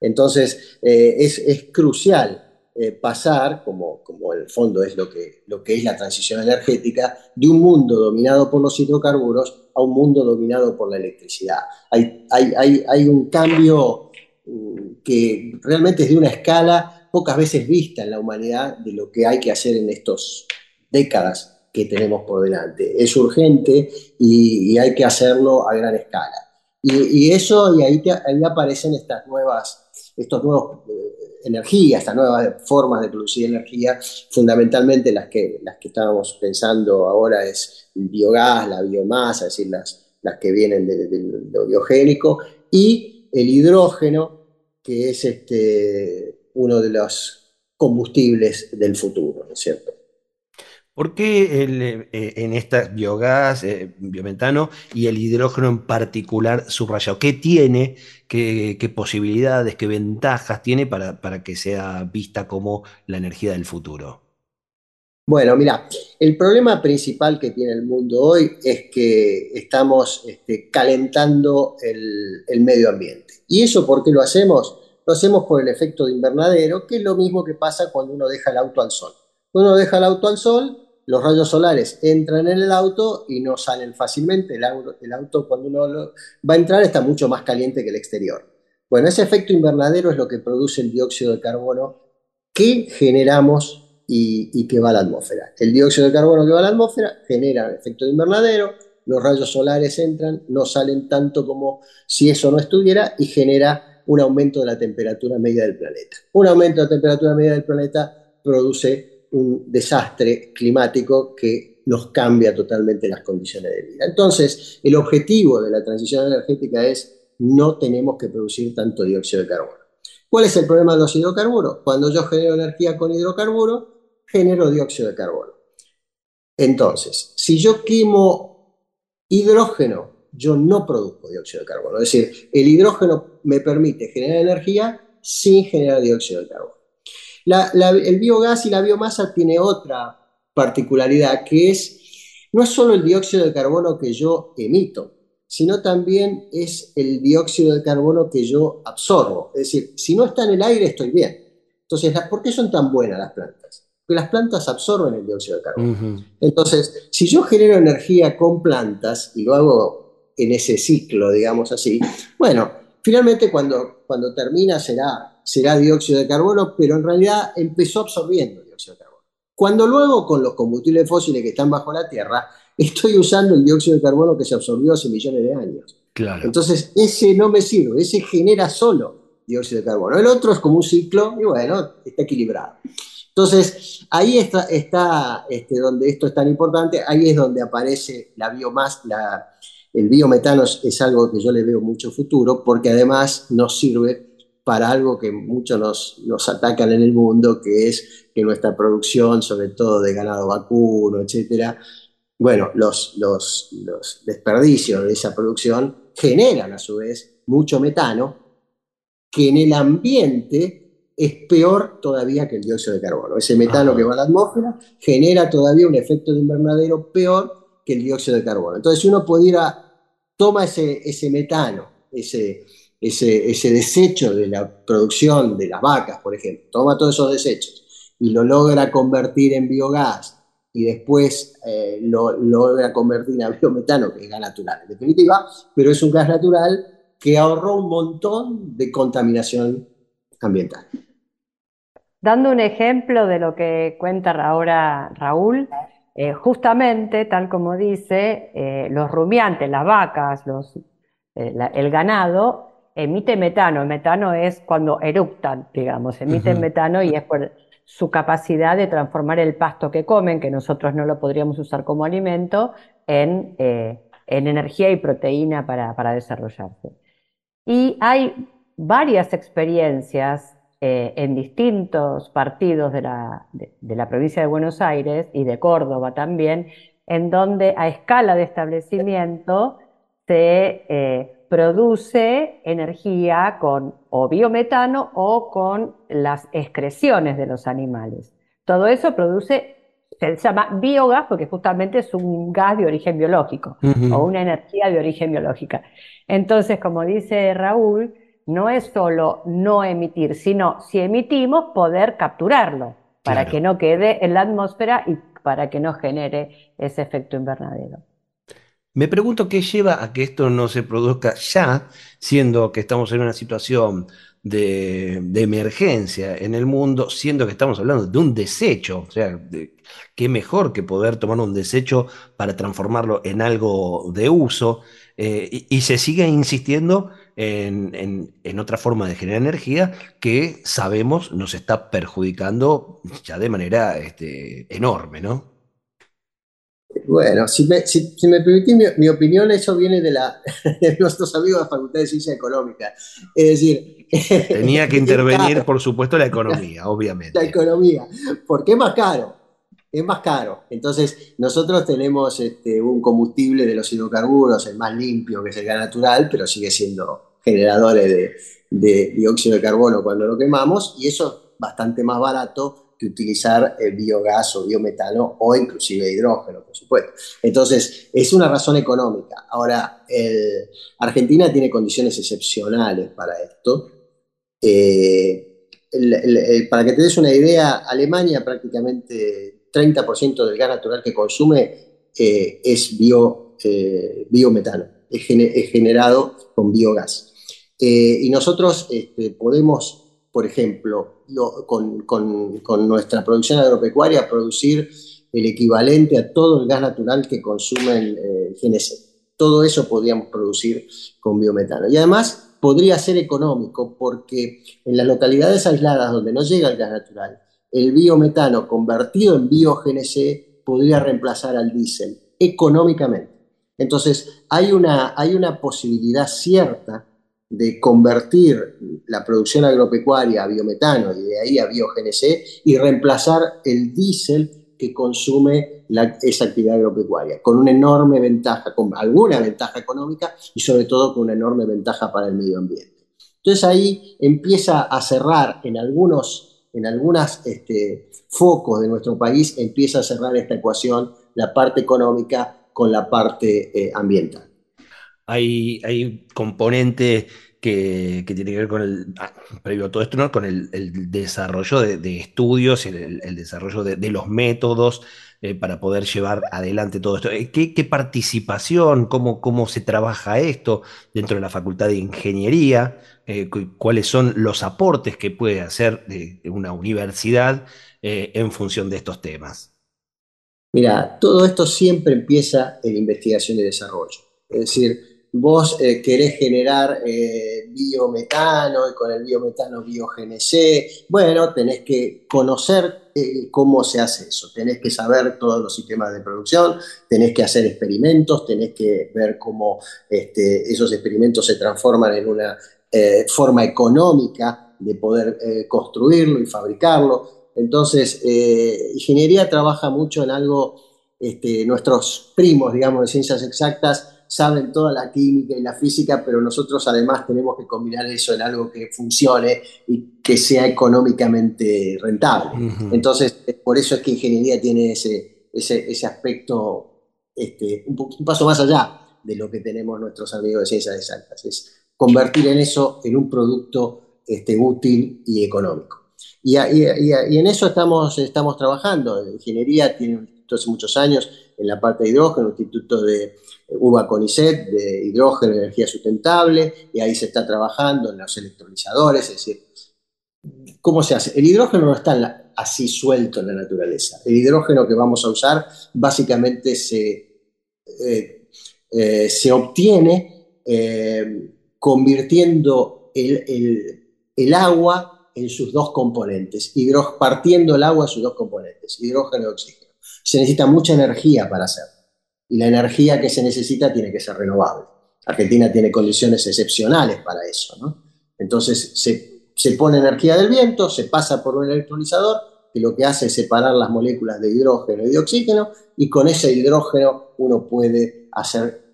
[SPEAKER 6] Entonces, eh, es, crucial eh, pasar, como, como en el fondo es lo que, lo que es la transición energética, de un mundo dominado por los hidrocarburos a un mundo dominado por la electricidad. Hay, hay, hay un cambio mm, que realmente es de una escala pocas veces vista en la humanidad de lo que hay que hacer en estas décadas que tenemos por delante. Es urgente y, hay que hacerlo a gran escala. Y, eso, y ahí, ahí, aparecen estas nuevas, estos nuevos eh, energías, estas nuevas formas de producir energía, fundamentalmente las que, las que estábamos pensando ahora es el biogás, la biomasa, es decir, las, las que vienen de, lo biogénico, y el hidrógeno, que es este, uno de los combustibles del futuro, ¿no es cierto?
[SPEAKER 2] ¿Por qué eh, en esta biogás, eh, biometano y el hidrógeno en particular subrayado? ¿Qué tiene, qué, posibilidades, qué ventajas tiene para, para, que sea vista como la energía del futuro?
[SPEAKER 6] Bueno, mira, el problema principal que tiene el mundo hoy es que estamos este, calentando el, el medio ambiente. ¿Y eso por qué lo hacemos? Lo hacemos por el efecto de invernadero, que es lo mismo que pasa cuando uno deja el auto al sol. Uno deja el auto al sol, los rayos solares entran en el auto y no salen fácilmente. El auto, cuando uno va a entrar está mucho más caliente que el exterior. Bueno, ese efecto invernadero es lo que produce el dióxido de carbono que generamos y, que va a la atmósfera. El dióxido de carbono que va a la atmósfera genera efecto de invernadero, los rayos solares entran, no salen tanto como si eso no estuviera y genera un aumento de la temperatura media del planeta. Un aumento de la temperatura media del planeta produce un desastre climático que nos cambia totalmente las condiciones de vida. Entonces, el objetivo de la transición energética es no tenemos que producir tanto dióxido de carbono. ¿Cuál es el problema de los hidrocarburos? Cuando yo genero energía con hidrocarburos, genero dióxido de carbono. Entonces, si yo quemo hidrógeno, yo no produzco dióxido de carbono. Es decir, el hidrógeno me permite generar energía sin generar dióxido de carbono. El biogás y la biomasa tiene otra particularidad que es, no es solo el dióxido de carbono que yo emito, sino también es el dióxido de carbono que yo absorbo. Es decir, si no está en el aire, estoy bien. Entonces, ¿por qué son tan buenas las plantas? Porque las plantas absorben el dióxido de carbono. Entonces, si yo genero energía con plantas y lo hago en ese ciclo, digamos así, bueno, finalmente cuando, cuando termina será, será dióxido de carbono, pero en realidad empezó absorbiendo dióxido de carbono. Cuando luego con los combustibles fósiles que están bajo la tierra, estoy usando el dióxido de carbono que se absorbió hace millones de años. Claro. Entonces, ese no me sirve, ese genera solo dióxido de carbono. El otro es como un ciclo y bueno, está equilibrado. Entonces, ahí está, está este, donde esto es tan importante, ahí es donde aparece la biomasa, la, el biometano es, algo que yo le veo mucho futuro, porque además nos sirve para algo que muchos nos, nos atacan en el mundo, que es que nuestra producción, sobre todo de ganado vacuno, etcétera, bueno, los, los, desperdicios de esa producción generan a su vez mucho metano, que en el ambiente es peor todavía que el dióxido de carbono. Ese metano que va a la atmósfera genera todavía un efecto de invernadero peor que el dióxido de carbono. Entonces, si uno pudiera, toma ese, ese metano, ese, ese, ese desecho de la producción de las vacas, por ejemplo, toma todos esos desechos y lo logra convertir en biogás y después eh, lo, logra convertir en biometano, que es gas natural, en definitiva, pero es un gas natural que ahorró un montón de contaminación ambiental.
[SPEAKER 5] Dando un ejemplo de lo que cuenta ahora Raúl, eh, justamente, tal como dice, eh, los rumiantes, las vacas, el ganado, emite metano. El metano es cuando eructan, digamos, emiten metano y es por su capacidad de transformar el pasto que comen, que nosotros no lo podríamos usar como alimento, en, eh, energía y proteína para, desarrollarse. Y hay varias experiencias eh, en distintos partidos de la, provincia de Buenos Aires y de Córdoba también, en donde a escala de establecimiento se eh, produce energía con o biometano o con las excreciones de los animales. Todo eso produce, se llama biogás porque justamente es un gas de origen biológico o una energía de origen biológica. Entonces, como dice Raúl, no es solo no emitir, sino si emitimos, poder capturarlo para que no quede en la atmósfera y para que no genere ese efecto invernadero.
[SPEAKER 2] Me pregunto qué lleva a que esto no se produzca ya, siendo que estamos en una situación de, emergencia en el mundo, siendo que estamos hablando de un desecho. O sea, qué mejor que poder tomar un desecho para transformarlo en algo de uso. Eh, y, se sigue insistiendo en, otra forma de generar energía que sabemos nos está perjudicando ya de manera este, enorme, ¿no?
[SPEAKER 6] Bueno, si me, si, me permitís mi, opinión, eso viene de, la, de nuestros amigos de la Facultad de Ciencia Económica. Es decir...
[SPEAKER 2] Tenía que intervenir, por supuesto, la economía, obviamente.
[SPEAKER 6] La economía, porque es más caro, es más caro. Entonces, nosotros tenemos este, un combustible de los hidrocarburos, el más limpio, que es el gas natural, pero sigue siendo generadores de, de dióxido de carbono cuando lo quemamos, y eso es bastante más barato que utilizar el biogás o biometano o inclusive hidrógeno, por supuesto. Entonces, es una razón económica. Ahora, Argentina tiene condiciones excepcionales para esto. Eh, para que te des una idea, Alemania prácticamente 30% del gas natural que consume eh, es bio, eh, biometano, es, generado con biogás. y nosotros este, podemos por ejemplo, con, nuestra producción agropecuaria, producir el equivalente a todo el gas natural que consume el, eh, GNC. Todo eso podríamos producir con biometano. Y además podría ser económico porque en las localidades aisladas donde no llega el gas natural, el biometano convertido en bio-GNC podría reemplazar al diésel económicamente. Entonces, hay una, hay una posibilidad cierta de convertir la producción agropecuaria a biometano y de ahí a biogénese y reemplazar el diésel que consume esa actividad agropecuaria, con una enorme ventaja, con alguna ventaja económica y sobre todo con una enorme ventaja para el medio ambiente. Entonces ahí empieza a cerrar en algunos en algunos este, focos de nuestro país, empieza a cerrar esta ecuación la parte económica con la parte eh, ambiental
[SPEAKER 2] hay, hay componente que, tiene que ver con el, ah, previo a todo esto, ¿no? con el, desarrollo de, estudios, el, el desarrollo de, los métodos eh, para poder llevar adelante todo esto. Eh, ¿Qué, participación, cómo, se trabaja esto dentro de la Facultad de Ingeniería? Eh, ¿Cuáles son los aportes que puede hacer una universidad en función de estos temas?
[SPEAKER 6] Mira, todo esto siempre empieza en investigación y desarrollo. Es decir, vos eh, querés generar eh, biometano y con el biometano biogénese, bueno, tenés que conocer eh, cómo se hace eso, tenés que saber todos los sistemas de producción, tenés que hacer experimentos, tenés que ver cómo este, esos experimentos se transforman en una forma económica de poder construirlo y fabricarlo. Entonces, ingeniería trabaja mucho en algo, este, nuestros primos, digamos, de ciencias exactas, saben toda la química y la física, pero nosotros además tenemos que combinar eso en algo que funcione y que sea económicamente rentable. Uh -huh. Entonces, por eso es que ingeniería tiene ese, ese, ese aspecto este, un, un, paso más allá de lo que tenemos nuestros amigos de ciencias exactas, es convertir en eso en un producto este, útil y económico. Y, y, y, en eso estamos, estamos trabajando. Ingeniería tiene hace muchos años en la parte de hidrógeno, instituto de UBA CONICET, de hidrógeno, energía sustentable, y ahí se está trabajando en los electrolizadores, es decir, ¿cómo se hace? El hidrógeno no está así suelto en la naturaleza. El hidrógeno que vamos a usar básicamente se, eh, eh, se obtiene eh, convirtiendo el, el, el, agua en sus dos componentes, partiendo el agua en sus dos componentes, hidrógeno y oxígeno. Se necesita mucha energía para hacerlo y la energía que se necesita tiene que ser renovable. Argentina tiene condiciones excepcionales para eso, ¿no? Entonces se, se, pone energía del viento, se pasa por un electrolizador que lo que hace es separar las moléculas de hidrógeno y de oxígeno y con ese hidrógeno uno puede hacer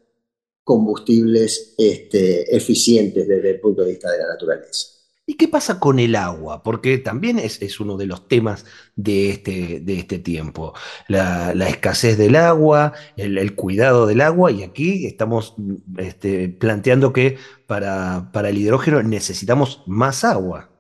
[SPEAKER 6] combustibles este, eficientes desde el punto de vista de la naturaleza.
[SPEAKER 2] ¿Y qué pasa con el agua? Porque también es, es uno de los temas de este, de este tiempo. La, escasez del agua, el, cuidado del agua, y aquí estamos este, planteando que para, para el hidrógeno necesitamos más agua.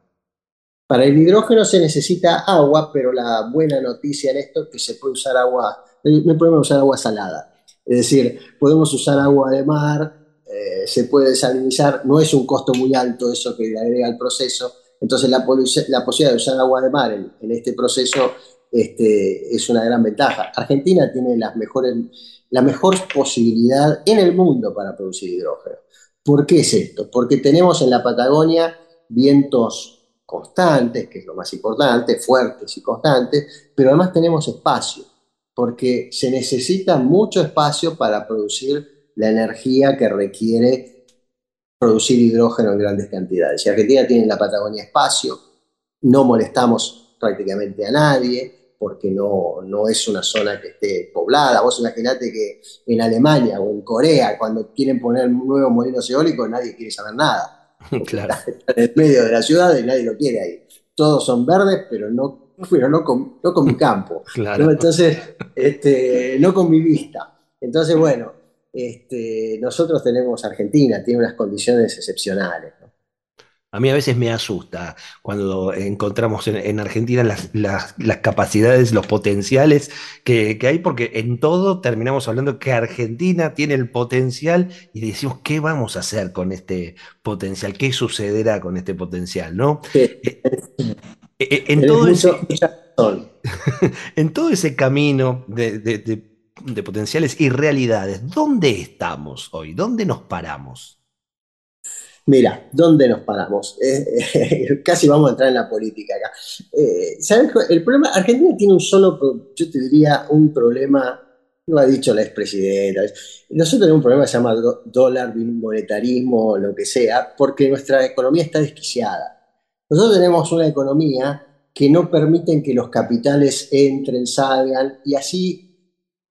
[SPEAKER 6] Para el hidrógeno se necesita agua, pero la buena noticia en esto es que se puede usar agua, no podemos usar agua salada. Es decir, podemos usar agua de mar, eh, se puede desalinizar, no es un costo muy alto eso que le agrega al proceso, entonces la, posibilidad de usar agua de mar en, en este proceso este, es una gran ventaja. Argentina tiene las mejores, la mejor posibilidad en el mundo para producir hidrógeno. ¿Por qué es esto? Porque tenemos en la Patagonia vientos constantes, que es lo más importante, fuertes y constantes, pero además tenemos espacio, porque se necesita mucho espacio para producir la energía que requiere producir hidrógeno en grandes cantidades. Si Argentina tiene en la Patagonia espacio, no molestamos prácticamente a nadie, porque no, no es una zona que esté poblada. Vos imaginate que en Alemania o en Corea, cuando quieren poner nuevos molinos eólicos, nadie quiere saber nada.
[SPEAKER 2] Claro.
[SPEAKER 6] Está en el medio de la ciudad y nadie lo quiere ahí. Todos son verdes, pero no, pero no, con, no con mi campo.
[SPEAKER 2] Claro.
[SPEAKER 6] ¿no? Entonces, este, no con mi vista. Entonces, bueno, este, nosotros tenemos Argentina, tiene unas condiciones excepcionales. ¿no?
[SPEAKER 2] A mí a veces me asusta cuando encontramos en, en Argentina las, las, las, capacidades, los potenciales que, que, hay, porque en todo terminamos hablando que Argentina tiene el potencial y decimos, ¿qué vamos a hacer con este potencial? ¿Qué sucederá con este potencial? ¿no? Sí. Eh, eh, en, todo ese, en todo ese camino de, de, de de potenciales y realidades. ¿Dónde estamos hoy? ¿Dónde nos paramos?
[SPEAKER 6] Mira, ¿dónde nos paramos? Eh, eh, casi vamos a entrar en la política acá. Eh, ¿Sabes? El problema, Argentina tiene un solo, yo te diría, un problema, lo ha dicho la expresidenta. Nosotros tenemos un problema que se llama dólar, monetarismo, lo que sea, porque nuestra economía está desquiciada. Nosotros tenemos una economía que no permite que los capitales entren, salgan, y así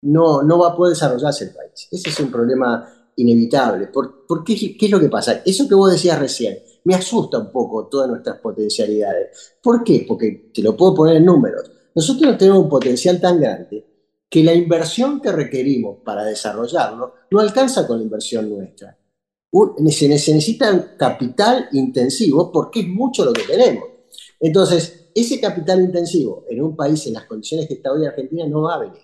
[SPEAKER 6] no, no va a poder desarrollarse el país. Ese es un problema inevitable. ¿Por, qué, qué, es lo que pasa? Eso que vos decías recién, me asusta un poco todas nuestras potencialidades. ¿Por qué? Porque te lo puedo poner en números. Nosotros tenemos un potencial tan grande que la inversión que requerimos para desarrollarlo no alcanza con la inversión nuestra. se necesita capital intensivo porque es mucho lo que tenemos. Entonces, ese capital intensivo en un país en las condiciones que está hoy Argentina no va a venir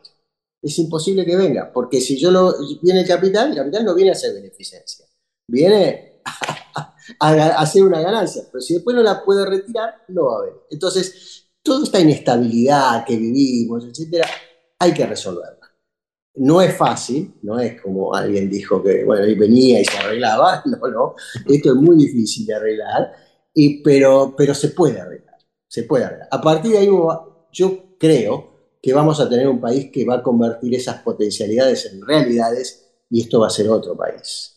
[SPEAKER 6] es imposible que venga, porque si yo lo, viene el capital, el capital no viene a hacer beneficencia, viene a, hacer una ganancia, pero si después no la puede retirar, no va a haber. Entonces, toda esta inestabilidad que vivimos, etcétera, hay que resolverla. No es fácil, no es como alguien dijo que, bueno, venía y se arreglaba, no, no, esto es muy difícil de arreglar, y, pero, pero se puede arreglar, se puede arreglar. A partir de ahí yo creo que vamos a tener un país que va a convertir esas potencialidades en realidades y esto va a ser otro país.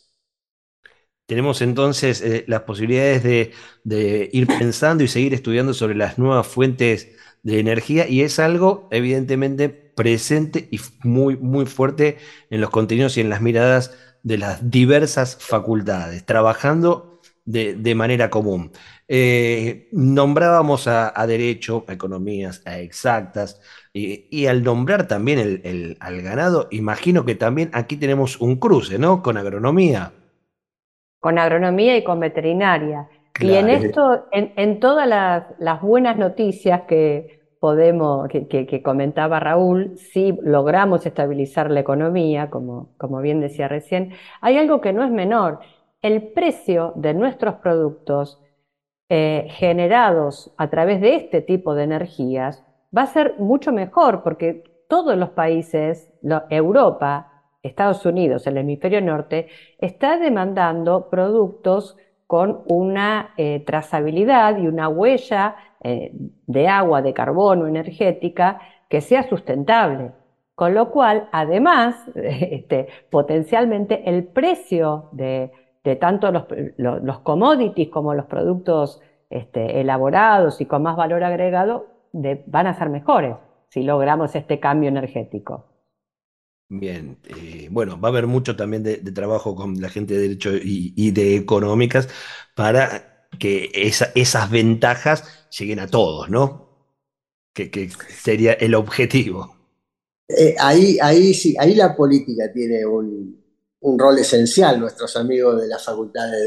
[SPEAKER 2] Tenemos entonces eh, las posibilidades de, ir pensando y seguir estudiando sobre las nuevas fuentes de energía y es algo evidentemente presente y muy, muy fuerte en los contenidos y en las miradas de las diversas facultades, trabajando de, manera común. Eh, nombrábamos a, derecho, a economías, a exactas, y, al nombrar también el, al ganado, imagino que también aquí tenemos un cruce, ¿no? Con agronomía.
[SPEAKER 5] Con agronomía y con veterinaria. Y en esto, en, todas las, buenas noticias que podemos, que, comentaba Raúl, si logramos estabilizar la economía, como, como bien decía recién, hay algo que no es menor. El precio de nuestros productos eh, generados a través de este tipo de energías va a ser mucho mejor porque todos los países, Europa, Estados Unidos, el hemisferio norte, está demandando productos con una eh, trazabilidad y una huella eh, de agua, de carbono, energética, que sea sustentable. Con lo cual, además, este, potencialmente el precio de, tanto los, commodities como los productos este, elaborados y con más valor agregado van a ser mejores si logramos este cambio energético.
[SPEAKER 2] Bien, eh, bueno, va a haber mucho también de, trabajo con la gente de Derecho y, de Económicas para que esas ventajas lleguen a todos, ¿no? Que, sería el objetivo.
[SPEAKER 6] Eh, ahí, ahí sí, ahí la política tiene un, rol esencial, nuestros amigos de las facultades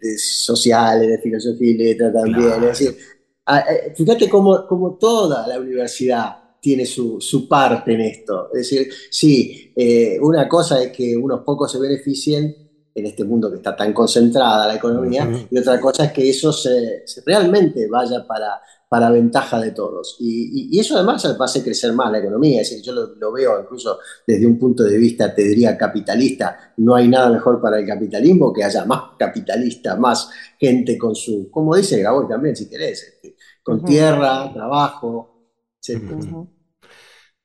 [SPEAKER 6] de, sociales, de filosofía y letra también. Es decir, fíjate cómo, toda la universidad tiene su, parte en esto. Es decir, sí, eh, una cosa es que unos pocos se beneficien en este mundo que está tan concentrada la economía, y otra cosa es que eso se, realmente vaya para, para ventaja de todos. Y, eso además va a hacer crecer más la economía. Es decir, yo lo, veo incluso desde un punto de vista, te diría, capitalista. No hay nada mejor para el capitalismo que haya más capitalistas, más gente con su, como dice Graboy también, si querés, este, con tierra, trabajo, etc.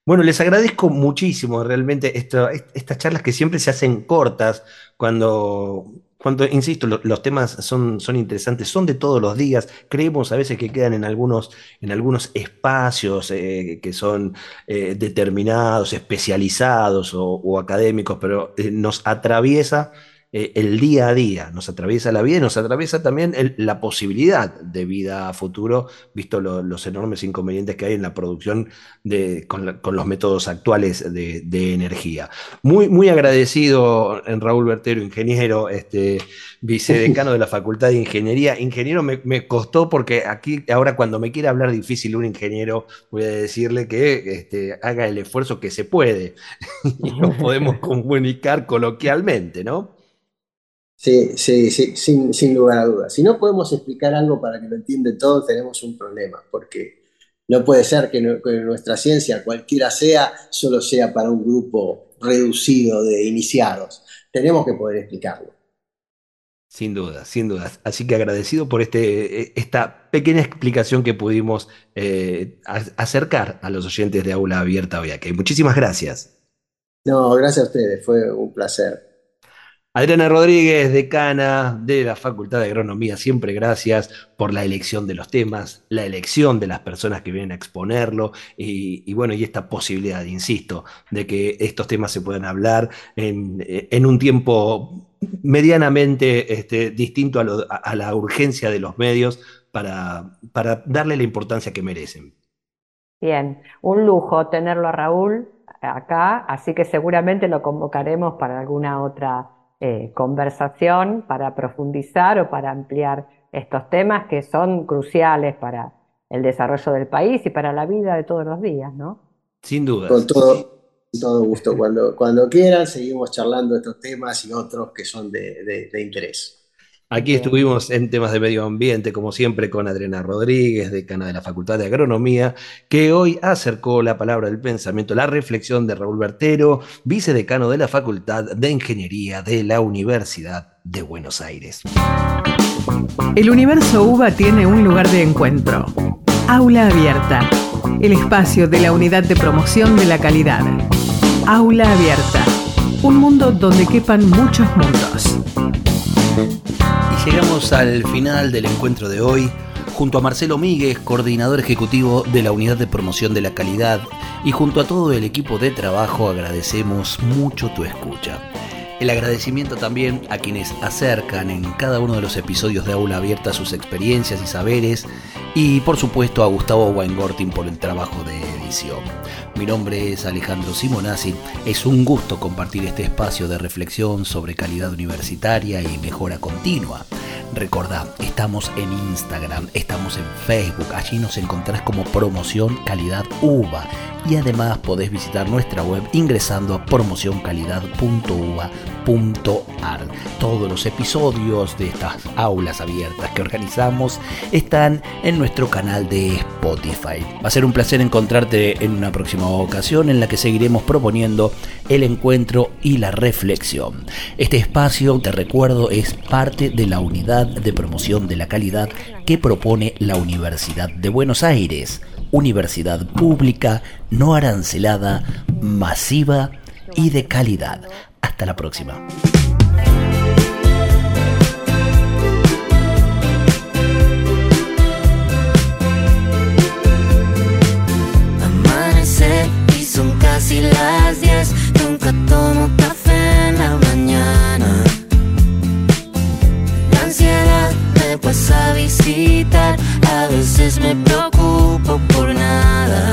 [SPEAKER 2] Bueno, les agradezco muchísimo realmente estas charlas que siempre se hacen cortas cuando, cuando insisto, los temas son, son interesantes, son de todos los días. Creemos a veces que quedan en algunos, en algunos espacios eh, que son eh, determinados, especializados o, académicos, pero eh, nos atraviesa eh, el día a día, nos atraviesa la vida y nos atraviesa también la posibilidad de vida a futuro, visto los enormes inconvenientes que hay en la producción de, con, los métodos actuales de, energía. Muy, muy agradecido en Raúl Bertero, ingeniero, este, vicedecano de la Facultad de Ingeniería. Ingeniero me, costó porque aquí, ahora cuando me quiere hablar difícil un ingeniero, voy a decirle que este, haga el esfuerzo que se puede y nos podemos comunicar coloquialmente, ¿no?
[SPEAKER 6] Sí, sí, sí, sin, sin lugar a dudas. Si no podemos explicar algo para que lo entiendan todos, tenemos un problema, porque no puede ser que, nuestra ciencia, cualquiera sea, solo sea para un grupo reducido de iniciados. Tenemos que poder explicarlo.
[SPEAKER 2] Sin duda, sin duda. Así que agradecido por este, e, esta pequeña explicación que pudimos eh, acercar a los oyentes de Aula Abierta hoy aquí. Muchísimas gracias.
[SPEAKER 6] No, gracias a ustedes, fue un placer.
[SPEAKER 2] Adriana Rodríguez, decana de la Facultad de Agronomía, siempre gracias por la elección de los temas, la elección de las personas que vienen a exponerlo y, bueno, y esta posibilidad, insisto, de que estos temas se puedan hablar en, un tiempo medianamente este, distinto a, la urgencia de los medios para, para darle la importancia que merecen.
[SPEAKER 5] Bien, un lujo tenerlo a Raúl acá, así que seguramente lo convocaremos para alguna otra eh, conversación para profundizar o para ampliar estos temas que son cruciales para el desarrollo del país y para la vida de todos los días, ¿no?
[SPEAKER 2] Sin duda.
[SPEAKER 6] Con todo, todo gusto. Cuando, cuando quieran, seguimos charlando estos temas y otros que son de interés.
[SPEAKER 2] Aquí estuvimos en temas de medio ambiente, como siempre, con Adriana Rodríguez, decana de la Facultad de Agronomía, que hoy acercó la palabra del pensamiento, la reflexión de Raúl Bertero, vicedecano de la Facultad de Ingeniería de la Universidad de Buenos Aires.
[SPEAKER 1] El universo UBA tiene un lugar de encuentro. Aula Abierta, el espacio de la Unidad de Promoción de la Calidad. Aula Abierta, un mundo donde quepan muchos mundos
[SPEAKER 2] llegamos al final del encuentro de hoy junto a Marcelo Míguez, coordinador ejecutivo de la Unidad de Promoción de la Calidad, y junto a todo el equipo de trabajo agradecemos mucho tu escucha. El agradecimiento también a quienes acercan en cada uno de los episodios de Aula Abierta sus experiencias y saberes, y por supuesto a Gustavo Weingortin por el trabajo de edición. Mi nombre es Alejandro Simonazzi. Es un gusto compartir este espacio de reflexión sobre calidad universitaria y mejora continua. Recordad, estamos en Instagram, estamos en Facebook, allí nos encontrás como promoción calidad UVA y además podés visitar nuestra web ingresando a promocioncalidad.uva.ar. Todos los episodios de estas aulas abiertas que organizamos están en nuestro canal de Spotify. Va a ser un placer encontrarte en una próxima ocasión en la que seguiremos proponiendo el encuentro y la reflexión. Este espacio, te recuerdo, es parte de la unidad de promoción de la calidad que propone la Universidad de Buenos Aires universidad pública, no arancelada, masiva y de calidad. Hasta la próxima.
[SPEAKER 4] Amanece y son casi las 10. Nunca tomo café en la mañana. La ansiedad me pasa a visitar. A veces me preocupo por nada.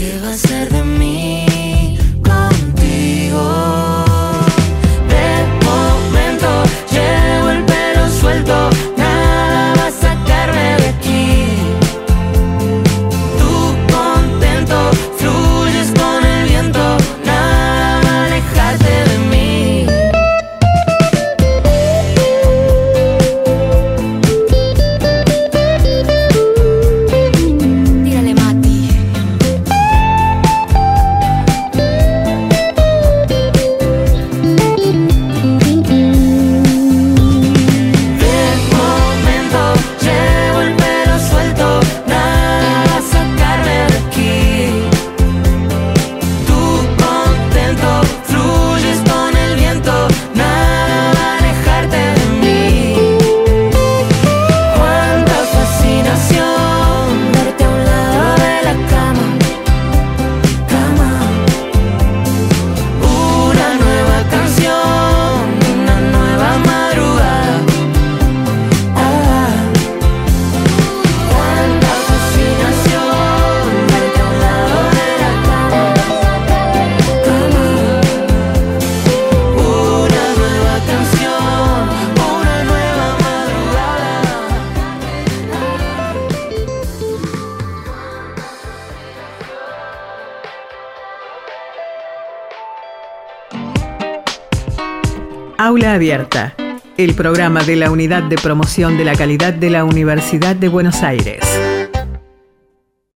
[SPEAKER 4] ¿Qué va a ser de mí
[SPEAKER 1] Abierta, el programa de la Unidad de Promoción de la Calidad de la Universidad de Buenos Aires.